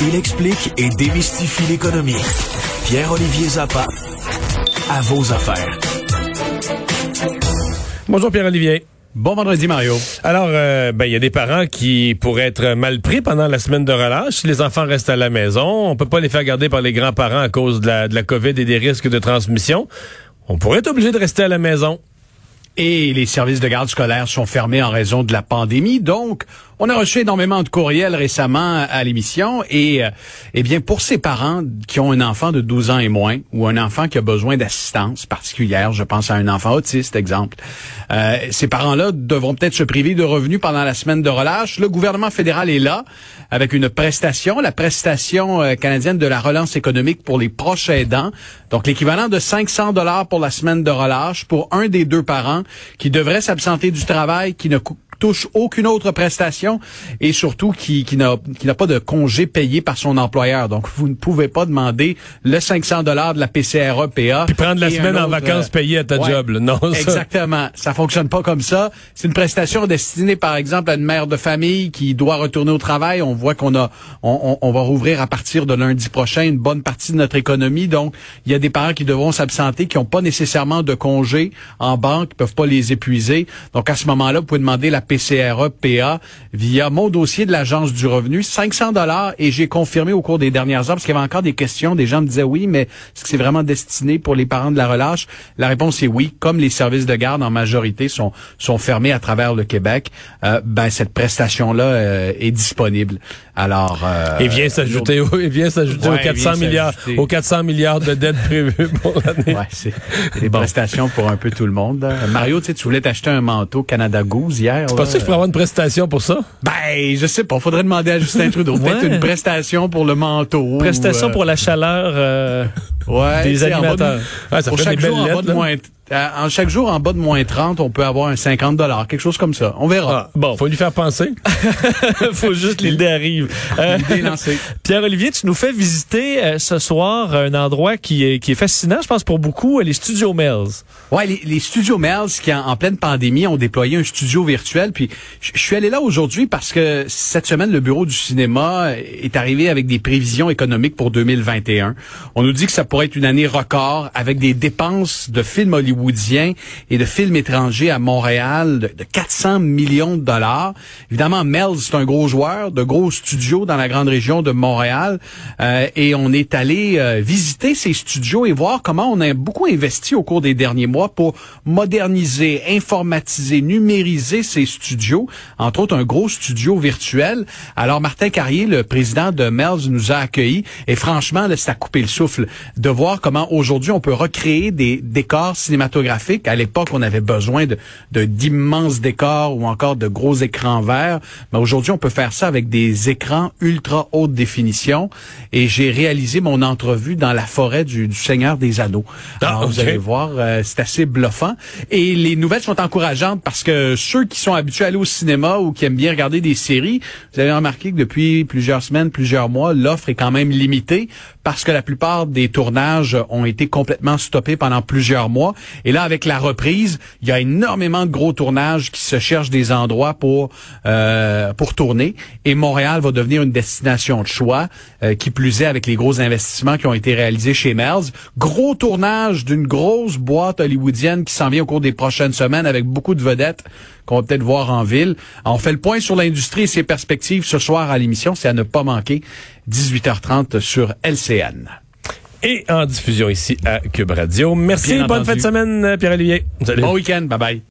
Il explique et démystifie l'économie. Pierre-Olivier Zappa, à vos affaires. Bonjour Pierre-Olivier. Bon vendredi, Mario. Alors, euh, ben il y a des parents qui pourraient être mal pris pendant la semaine de relâche. Si les enfants restent à la maison, on peut pas les faire garder par les grands-parents à cause de la, de la COVID et des risques de transmission. On pourrait être obligé de rester à la maison. Et les services de garde scolaire sont fermés en raison de la pandémie. Donc, on a reçu énormément de courriels récemment à l'émission. Et, euh, eh bien, pour ces parents qui ont un enfant de 12 ans et moins, ou un enfant qui a besoin d'assistance particulière, je pense à un enfant autiste, exemple, euh, ces parents-là devront peut-être se priver de revenus pendant la semaine de relâche. Le gouvernement fédéral est là avec une prestation, la prestation euh, canadienne de la relance économique pour les proches aidants. Donc, l'équivalent de 500 dollars pour la semaine de relâche pour un des deux parents qui devrait s'absenter du travail, qui ne touche aucune autre prestation et surtout qui, qui n'a qui n'a pas de congé payé par son employeur. Donc, vous ne pouvez pas demander le 500 dollars de la PCRE-PA. Puis prendre la semaine en vacances euh, payées à ta ouais, job. là. Non, ça- Exactement. Ça fonctionne pas comme ça. C'est une prestation destinée, par exemple, à une mère de famille qui doit retourner au travail. On voit qu'on a, on, on- on va rouvrir à partir de lundi prochain une bonne partie de notre économie. Donc, il y a des parents qui devront s'absenter, qui n'ont pas nécessairement de congés en banque, qui peuvent pas les épuiser. Donc, à ce moment-là, vous pouvez demander la PCRE-PA via mon dossier de l'Agence du revenu, 500 dollars. Et j'ai confirmé au cours des dernières heures, parce qu'il y avait encore des questions, des gens me disaient oui, mais est-ce que c'est vraiment destiné pour les parents de la relâche? La réponse est oui. Comme les services de garde en majorité sont, sont fermés à travers le Québec, euh, ben cette prestation-là euh, est disponible. Alors, euh, Et vient s'ajouter, au- et vient s'ajouter Ouais, aux 400 vient milliards, aux 400 milliards de dettes prévues pour l'année. Ouais, c'est des prestations pour un peu tout le monde. Mario, tu sais, tu voulais t'acheter un manteau Canada Goose hier. Là. penses que je pourrais avoir une prestation pour ça? Ben, je sais pas. Faudrait demander à Justin Trudeau. Peut-être Ouais. une prestation pour le manteau. Prestation ou, euh, pour la chaleur euh, ouais, des animateurs. Ça pour chaque des jour, en bas de moins, en chaque jour, en bas de moins 30, on peut avoir un 50 quelque chose comme ça. On verra. Ah, bon, faut lui faire penser. faut juste l'idée arrive. Euh. Pierre-Olivier, tu nous fais visiter euh, ce soir un endroit qui est, qui est fascinant, je pense, pour beaucoup, euh, les studios Mells. Ouais, les, les studios Mells qui en, en pleine pandémie ont déployé un studio virtuel. Puis je suis allé là aujourd'hui parce que cette semaine le bureau du cinéma est arrivé avec des prévisions économiques pour 2021. On nous dit que ça pourrait être une année record avec des dépenses de films hollywoodiens et de films étrangers à Montréal de, de 400 millions de dollars. Évidemment, Mells c'est un gros joueur, de gros studios dans la grande région de Montréal, Euh, et on est allé euh, visiter ces studios et voir comment on a beaucoup investi au cours des derniers mois pour moderniser, informatiser, numériser ces studios, entre autres un gros studio virtuel. Alors Martin Carrier, le président de Melz, nous a accueillis et franchement, là, c'est à couper le souffle de voir comment aujourd'hui on peut recréer des décors cinématographiques. À l'époque, on avait besoin de de- d'immenses décors ou encore de gros écrans verts, mais aujourd'hui, on peut faire ça avec des écrans ultra haute définition. Et j'ai réalisé mon entrevue dans la forêt du, du Seigneur des Anneaux. Ah, Alors, vous allez voir, euh, c'est assez bluffant. Et les nouvelles sont encourageantes parce que ceux qui sont habitués à aller au cinéma ou qui aiment bien regarder des séries, vous avez remarqué que depuis plusieurs semaines, plusieurs mois, l'offre est quand même limitée parce que la plupart des tournages ont été complètement stoppés pendant plusieurs mois. Et là, avec la reprise, il y a énormément de gros tournages qui se cherchent des endroits pour euh, pour tourner. Et Montréal va devenir une destination de choix, euh, qui plus est avec les gros investissements qui ont été réalisés chez Melz. Gros tournage d'une grosse boîte hollywoodienne qui s'en vient au cours des prochaines semaines avec beaucoup de vedettes qu'on va peut-être voir en ville. On fait le point sur l'industrie et ses perspectives ce soir à l'émission. C'est à ne pas manquer. 18h30 sur LCN. Et en diffusion ici à Cube Radio. Merci, bonne fin de semaine, Pierre-Olivier. Salut. Bon week-end. Bye bye.